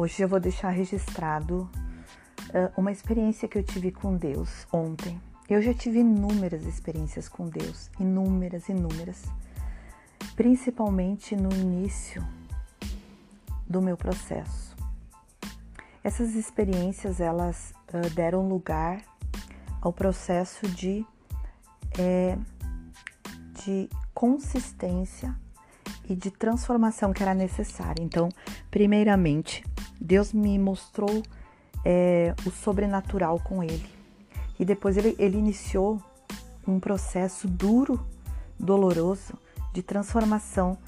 Hoje eu vou deixar registrado uh, uma experiência que eu tive com Deus ontem. Eu já tive inúmeras experiências com Deus, inúmeras, inúmeras, principalmente no início do meu processo. Essas experiências elas uh, deram lugar ao processo de, é, de consistência e de transformação que era necessária. Então, primeiramente, Deus me mostrou é, o sobrenatural com ele. E depois ele, ele iniciou um processo duro, doloroso, de transformação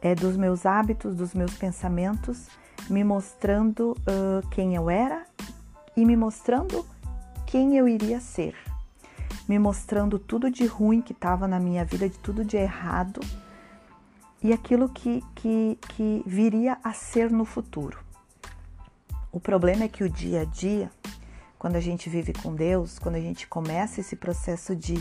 é, dos meus hábitos, dos meus pensamentos, me mostrando uh, quem eu era e me mostrando quem eu iria ser, me mostrando tudo de ruim que estava na minha vida, de tudo de errado e aquilo que, que, que viria a ser no futuro. O problema é que o dia a dia, quando a gente vive com Deus, quando a gente começa esse processo de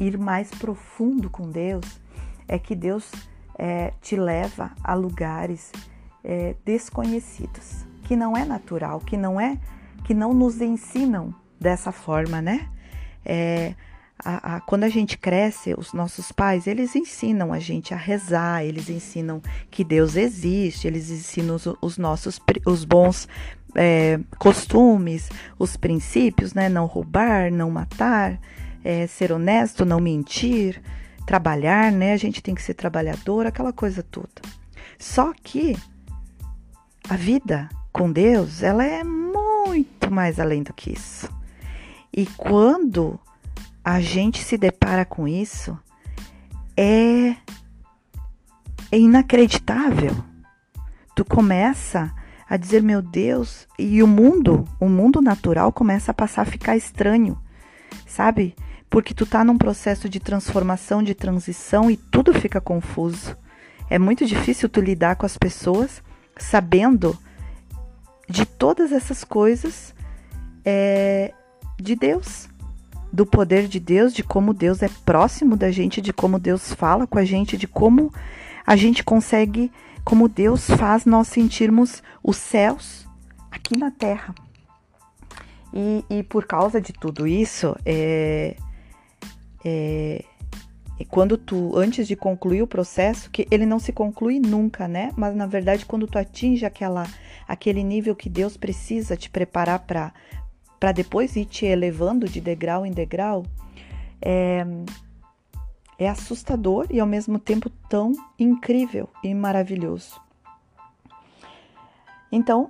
ir mais profundo com Deus, é que Deus é, te leva a lugares é, desconhecidos, que não é natural, que não é, que não nos ensinam dessa forma, né? É, a, a, quando a gente cresce, os nossos pais, eles ensinam a gente a rezar, eles ensinam que Deus existe, eles ensinam os, os nossos os bons é, costumes, os princípios, né? Não roubar, não matar, é, ser honesto, não mentir, trabalhar, né? A gente tem que ser trabalhador, aquela coisa toda. Só que a vida com Deus, ela é muito mais além do que isso. E quando a gente se depara com isso, é, é inacreditável. Tu começa a dizer, meu Deus, e o mundo, o mundo natural começa a passar a ficar estranho, sabe? Porque tu tá num processo de transformação, de transição e tudo fica confuso. É muito difícil tu lidar com as pessoas sabendo de todas essas coisas é, de Deus do poder de Deus, de como Deus é próximo da gente, de como Deus fala com a gente, de como a gente consegue, como Deus faz nós sentirmos os céus aqui na terra. E, e por causa de tudo isso, é, é, é quando tu, antes de concluir o processo, que ele não se conclui nunca, né? Mas na verdade, quando tu atinge aquela, aquele nível que Deus precisa te preparar para para depois ir te elevando de degrau em degrau, é, é assustador e ao mesmo tempo tão incrível e maravilhoso. Então,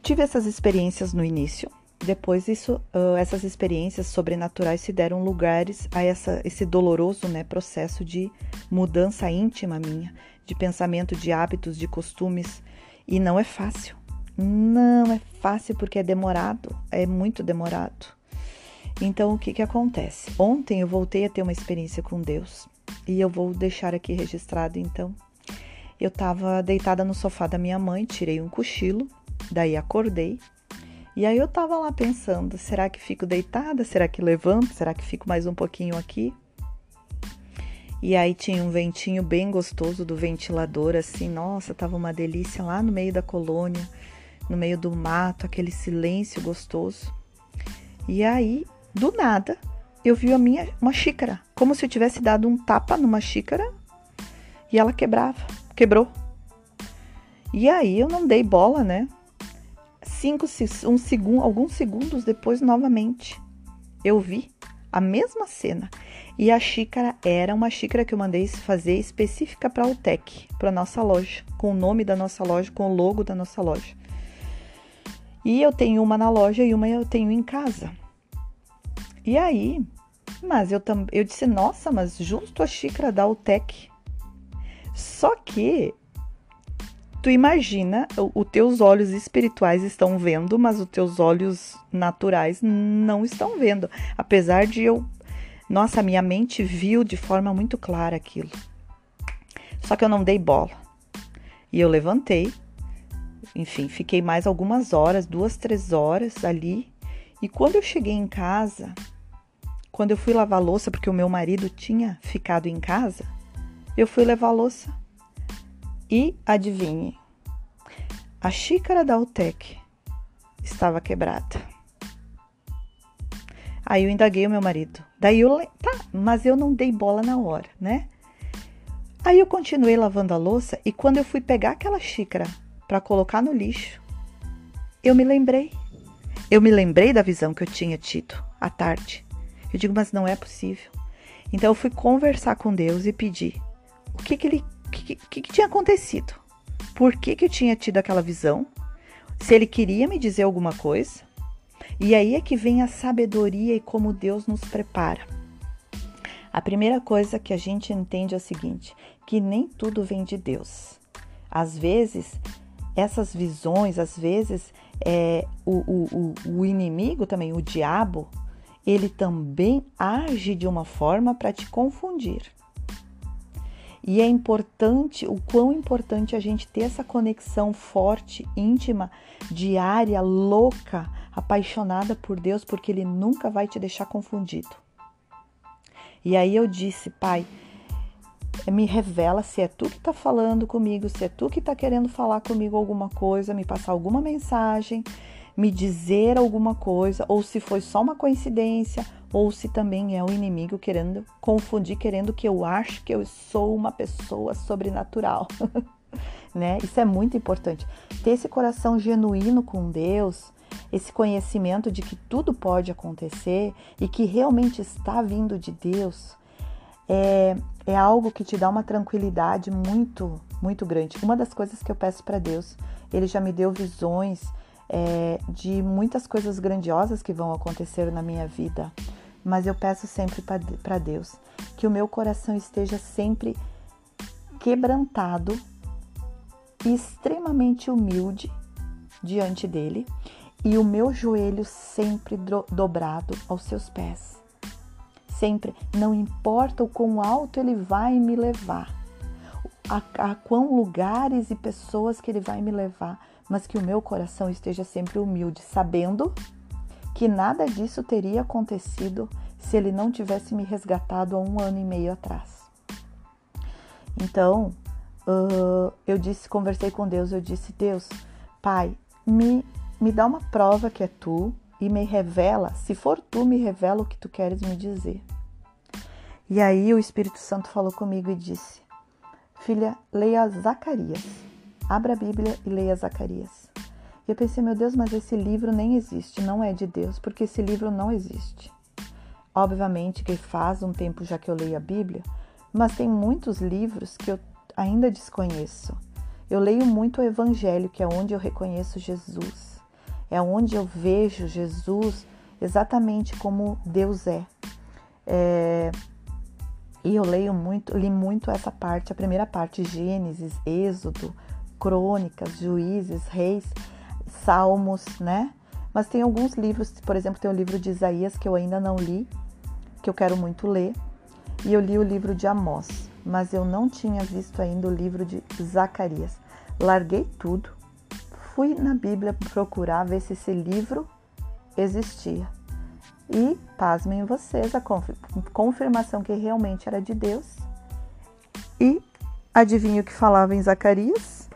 tive essas experiências no início. Depois isso, uh, essas experiências sobrenaturais se deram lugares a essa, esse doloroso né, processo de mudança íntima minha, de pensamento, de hábitos, de costumes. E não é fácil. Não é fácil porque é demorado, é muito demorado. Então, o que, que acontece? Ontem eu voltei a ter uma experiência com Deus e eu vou deixar aqui registrado. Então, eu estava deitada no sofá da minha mãe, tirei um cochilo, daí acordei e aí eu estava lá pensando: será que fico deitada? Será que levanto? Será que fico mais um pouquinho aqui? E aí tinha um ventinho bem gostoso do ventilador, assim, nossa, tava uma delícia lá no meio da colônia no meio do mato, aquele silêncio gostoso. E aí, do nada, eu vi a minha uma xícara, como se eu tivesse dado um tapa numa xícara e ela quebrava, quebrou. E aí eu não dei bola, né? Cinco, um segundo, alguns segundos depois, novamente, eu vi a mesma cena. E a xícara era uma xícara que eu mandei fazer específica para o Tec, para nossa loja, com o nome da nossa loja, com o logo da nossa loja. E eu tenho uma na loja e uma eu tenho em casa. E aí, mas eu também eu disse, nossa, mas justo a xícara da Altec. Só que tu imagina, os teus olhos espirituais estão vendo, mas os teus olhos naturais não estão vendo. Apesar de eu, nossa, minha mente viu de forma muito clara aquilo. Só que eu não dei bola. E eu levantei enfim, fiquei mais algumas horas, duas, três horas ali. E quando eu cheguei em casa, quando eu fui lavar louça, porque o meu marido tinha ficado em casa, eu fui levar louça. E adivinhe, a xícara da Altec estava quebrada. Aí eu indaguei o meu marido. Daí eu, tá, mas eu não dei bola na hora, né? Aí eu continuei lavando a louça e quando eu fui pegar aquela xícara para colocar no lixo, eu me lembrei. Eu me lembrei da visão que eu tinha tido à tarde. Eu digo, mas não é possível. Então eu fui conversar com Deus e pedir o que que ele, que, que, que tinha acontecido, por que que eu tinha tido aquela visão, se ele queria me dizer alguma coisa. E aí é que vem a sabedoria e como Deus nos prepara. A primeira coisa que a gente entende é o seguinte: que nem tudo vem de Deus. Às vezes, essas visões, às vezes, é, o, o, o inimigo também, o diabo, ele também age de uma forma para te confundir. E é importante, o quão importante a gente ter essa conexão forte, íntima, diária, louca, apaixonada por Deus, porque Ele nunca vai te deixar confundido. E aí eu disse, Pai, me revela se é tu que está falando comigo, se é tu que está querendo falar comigo alguma coisa, me passar alguma mensagem, me dizer alguma coisa, ou se foi só uma coincidência, ou se também é o inimigo querendo confundir, querendo que eu ache que eu sou uma pessoa sobrenatural. né? Isso é muito importante. Ter esse coração genuíno com Deus, esse conhecimento de que tudo pode acontecer e que realmente está vindo de Deus, é, é algo que te dá uma tranquilidade muito, muito grande. Uma das coisas que eu peço para Deus, Ele já me deu visões é, de muitas coisas grandiosas que vão acontecer na minha vida, mas eu peço sempre para Deus que o meu coração esteja sempre quebrantado e extremamente humilde diante dele e o meu joelho sempre dobrado aos seus pés. Sempre, não importa o quão alto ele vai me levar, a, a quão lugares e pessoas que ele vai me levar, mas que o meu coração esteja sempre humilde, sabendo que nada disso teria acontecido se ele não tivesse me resgatado há um ano e meio atrás. Então, uh, eu disse, conversei com Deus, eu disse, Deus, Pai, me, me dá uma prova que é tu e me revela, se for tu, me revela o que tu queres me dizer. E aí o Espírito Santo falou comigo e disse: Filha, leia Zacarias. Abra a Bíblia e leia Zacarias. E eu pensei, meu Deus, mas esse livro nem existe, não é de Deus, porque esse livro não existe. Obviamente que faz um tempo já que eu leio a Bíblia, mas tem muitos livros que eu ainda desconheço. Eu leio muito o Evangelho, que é onde eu reconheço Jesus, é onde eu vejo Jesus exatamente como Deus é. é e eu leio muito, li muito essa parte, a primeira parte, Gênesis, Êxodo, Crônicas, Juízes, Reis, Salmos, né? Mas tem alguns livros, por exemplo, tem o livro de Isaías que eu ainda não li, que eu quero muito ler, e eu li o livro de Amós, mas eu não tinha visto ainda o livro de Zacarias. Larguei tudo, fui na Bíblia procurar ver se esse livro existia. E, pasmem vocês, a confirmação que realmente era de Deus. E adivinha o que falava em Zacarias?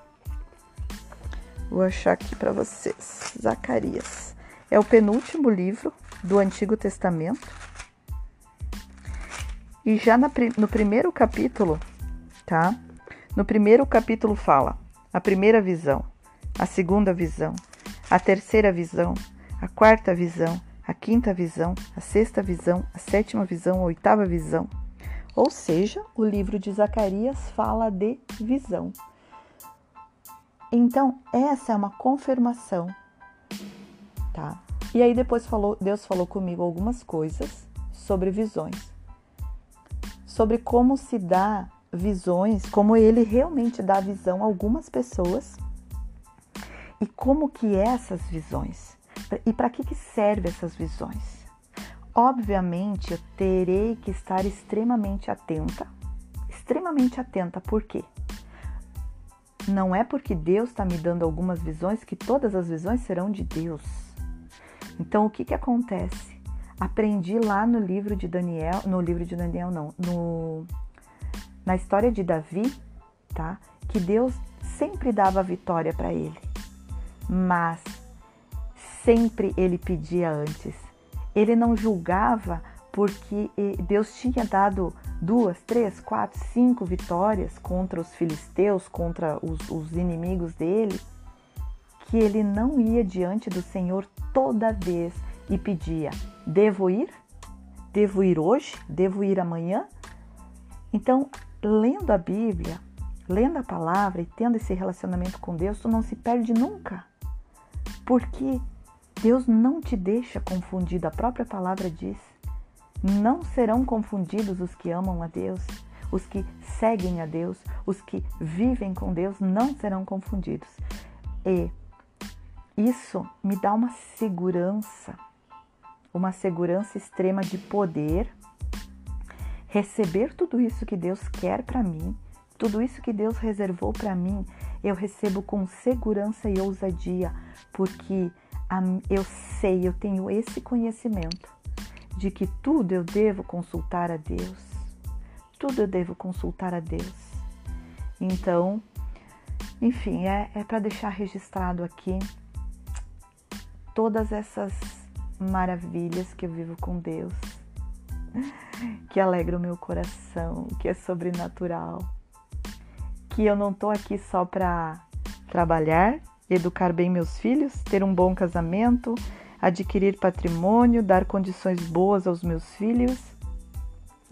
Vou achar aqui para vocês. Zacarias. É o penúltimo livro do Antigo Testamento. E já no primeiro capítulo, tá? No primeiro capítulo fala a primeira visão, a segunda visão, a terceira visão, a quarta visão, a quinta visão, a sexta visão, a sétima visão, a oitava visão. Ou seja, o livro de Zacarias fala de visão. Então, essa é uma confirmação, tá? E aí depois falou, Deus falou comigo algumas coisas sobre visões. Sobre como se dá visões, como ele realmente dá visão a algumas pessoas e como que é essas visões e para que, que serve essas visões. Obviamente, eu terei que estar extremamente atenta, extremamente atenta, por quê? Não é porque Deus está me dando algumas visões que todas as visões serão de Deus. Então, o que, que acontece? Aprendi lá no livro de Daniel, no livro de Daniel não, no, na história de Davi, tá? Que Deus sempre dava vitória para ele. Mas sempre ele pedia antes. Ele não julgava porque Deus tinha dado duas, três, quatro, cinco vitórias contra os filisteus, contra os, os inimigos dele, que ele não ia diante do Senhor toda vez e pedia: Devo ir? Devo ir hoje? Devo ir amanhã? Então, lendo a Bíblia, lendo a palavra e tendo esse relacionamento com Deus, tu não se perde nunca. Porque Deus não te deixa confundido, a própria palavra diz: não serão confundidos os que amam a Deus, os que seguem a Deus, os que vivem com Deus não serão confundidos. E isso me dá uma segurança, uma segurança extrema de poder receber tudo isso que Deus quer para mim, tudo isso que Deus reservou para mim, eu recebo com segurança e ousadia, porque eu sei, eu tenho esse conhecimento de que tudo eu devo consultar a Deus. Tudo eu devo consultar a Deus. Então, enfim, é, é para deixar registrado aqui todas essas maravilhas que eu vivo com Deus, que alegra o meu coração, que é sobrenatural, que eu não tô aqui só para trabalhar, educar bem meus filhos, ter um bom casamento, adquirir patrimônio, dar condições boas aos meus filhos.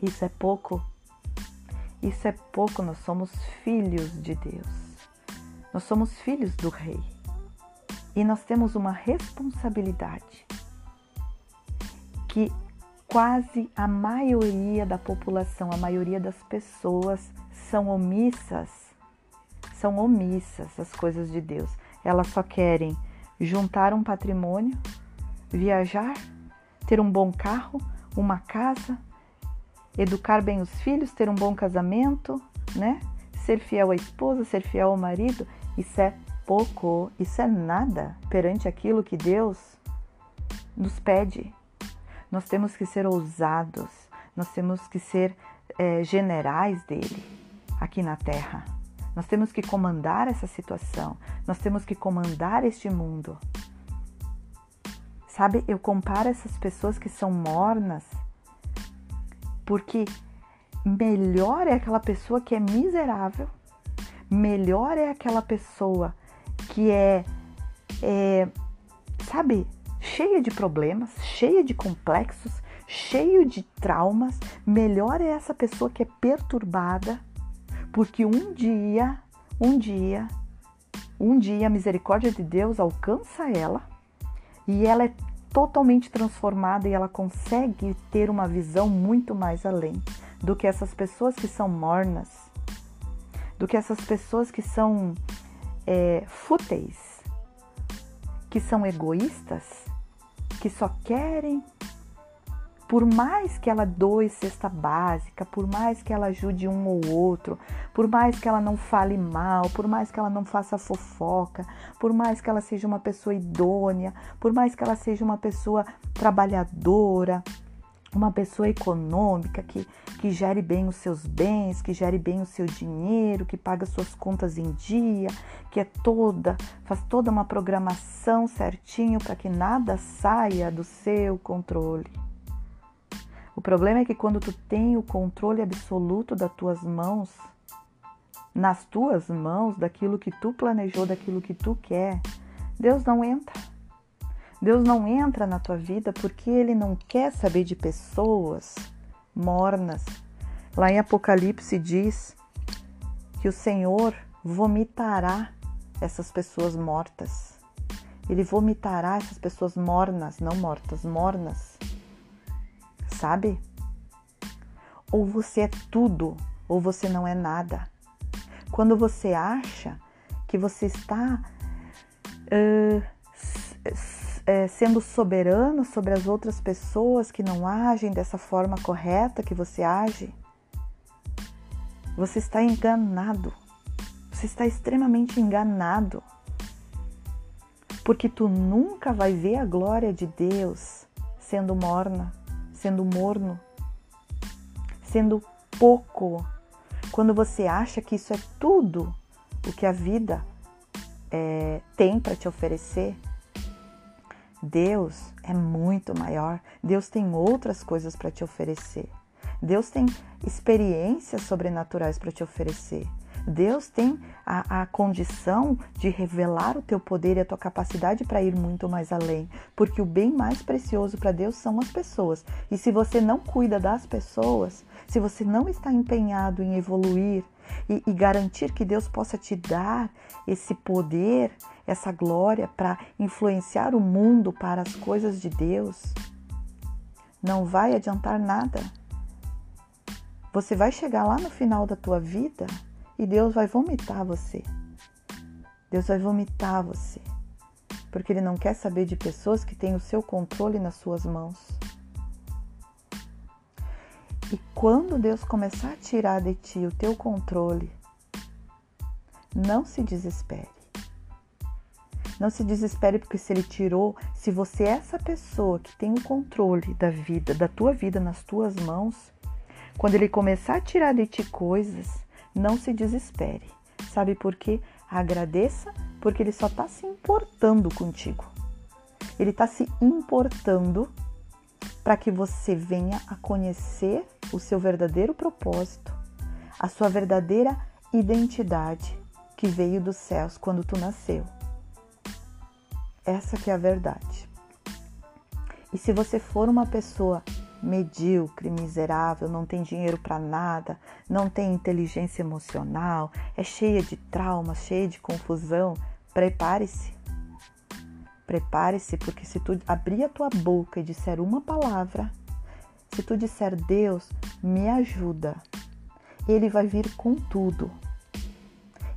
Isso é pouco. Isso é pouco, nós somos filhos de Deus. Nós somos filhos do Rei. E nós temos uma responsabilidade que quase a maioria da população, a maioria das pessoas são omissas, são omissas às coisas de Deus. Elas só querem juntar um patrimônio, viajar, ter um bom carro, uma casa, educar bem os filhos, ter um bom casamento, né? Ser fiel à esposa, ser fiel ao marido, isso é pouco, isso é nada perante aquilo que Deus nos pede. Nós temos que ser ousados, nós temos que ser é, generais dele aqui na terra. Nós temos que comandar essa situação, nós temos que comandar este mundo. Sabe, eu comparo essas pessoas que são mornas, porque melhor é aquela pessoa que é miserável, melhor é aquela pessoa que é, é sabe, cheia de problemas, cheia de complexos, cheio de traumas. Melhor é essa pessoa que é perturbada, porque um dia, um dia, um dia a misericórdia de Deus alcança ela e ela é totalmente transformada e ela consegue ter uma visão muito mais além do que essas pessoas que são mornas, do que essas pessoas que são é, fúteis, que são egoístas, que só querem por mais que ela doe cesta básica, por mais que ela ajude um ou outro, por mais que ela não fale mal, por mais que ela não faça fofoca, por mais que ela seja uma pessoa idônea, por mais que ela seja uma pessoa trabalhadora, uma pessoa econômica que, que gere bem os seus bens, que gere bem o seu dinheiro, que paga suas contas em dia, que é toda, faz toda uma programação certinho para que nada saia do seu controle. O problema é que quando tu tem o controle absoluto das tuas mãos, nas tuas mãos, daquilo que tu planejou, daquilo que tu quer, Deus não entra. Deus não entra na tua vida porque Ele não quer saber de pessoas mornas. Lá em Apocalipse diz que o Senhor vomitará essas pessoas mortas. Ele vomitará essas pessoas mornas, não mortas, mornas sabe? Ou você é tudo, ou você não é nada. Quando você acha que você está uh, sendo soberano sobre as outras pessoas que não agem dessa forma correta que você age, você está enganado. Você está extremamente enganado. Porque tu nunca vai ver a glória de Deus sendo morna sendo morno, sendo pouco, quando você acha que isso é tudo o que a vida é, tem para te oferecer, Deus é muito maior. Deus tem outras coisas para te oferecer. Deus tem experiências sobrenaturais para te oferecer. Deus tem a, a, condição de revelar o teu poder e a tua capacidade para ir muito mais além, porque o bem mais precioso para Deus são as pessoas. E se você não cuida das pessoas, se você não está empenhado em evoluir e, e garantir que Deus possa te dar esse poder, essa glória para influenciar o mundo para as coisas de Deus, não vai adiantar nada. Você vai chegar lá no final da tua vida e Deus vai vomitar você. Deus vai vomitar você. Porque Ele não quer saber de pessoas que têm o seu controle nas suas mãos. E quando Deus começar a tirar de ti o teu controle, não se desespere. Não se desespere porque se ele tirou, se você é essa pessoa que tem o controle da vida, da tua vida nas tuas mãos, quando ele começar a tirar de ti coisas, não se desespere. Sabe por quê? Agradeça porque ele só está se importando contigo. Ele está se importando para que você venha a conhecer o seu verdadeiro propósito, a sua verdadeira identidade que veio dos céus quando tu nasceu. Essa que é a verdade. E se você for uma pessoa medíocre, miserável, não tem dinheiro para nada, não tem inteligência emocional, é cheia de traumas, cheia de confusão, prepare-se. Prepare-se, porque se tu abrir a tua boca e disser uma palavra, se tu disser Deus, me ajuda, ele vai vir com tudo.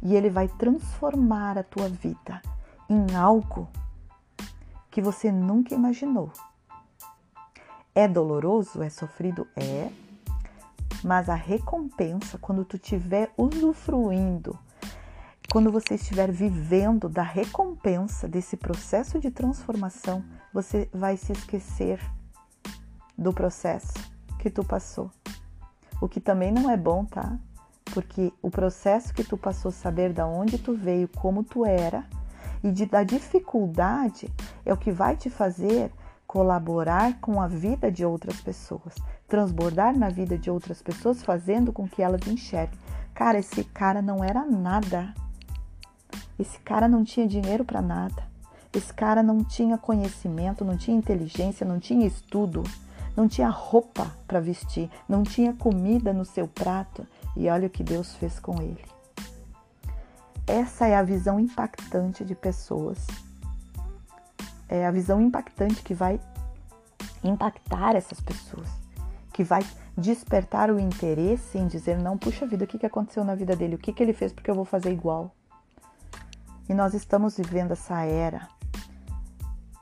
E ele vai transformar a tua vida em algo que você nunca imaginou. É doloroso? É sofrido? É. Mas a recompensa, quando tu estiver usufruindo, quando você estiver vivendo da recompensa desse processo de transformação, você vai se esquecer do processo que tu passou. O que também não é bom, tá? Porque o processo que tu passou, saber da onde tu veio, como tu era e de, da dificuldade é o que vai te fazer colaborar com a vida de outras pessoas, transbordar na vida de outras pessoas, fazendo com que elas enxerguem. Cara, esse cara não era nada. Esse cara não tinha dinheiro para nada. Esse cara não tinha conhecimento, não tinha inteligência, não tinha estudo, não tinha roupa para vestir, não tinha comida no seu prato. E olha o que Deus fez com ele. Essa é a visão impactante de pessoas é a visão impactante que vai impactar essas pessoas, que vai despertar o interesse em dizer: não, puxa vida, o que, que aconteceu na vida dele? O que, que ele fez porque eu vou fazer igual? E nós estamos vivendo essa era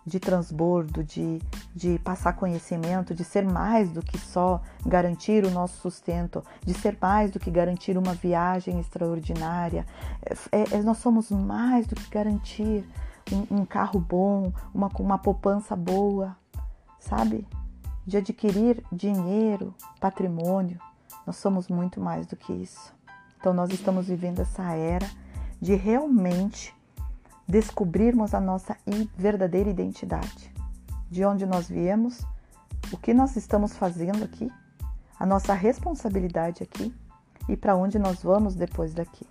de transbordo, de, de passar conhecimento, de ser mais do que só garantir o nosso sustento, de ser mais do que garantir uma viagem extraordinária. É, é, nós somos mais do que garantir um, um carro bom, uma, uma poupança boa, sabe? De adquirir dinheiro, patrimônio. Nós somos muito mais do que isso. Então, nós estamos vivendo essa era de realmente descobrirmos a nossa verdadeira identidade. De onde nós viemos, o que nós estamos fazendo aqui, a nossa responsabilidade aqui e para onde nós vamos depois daqui.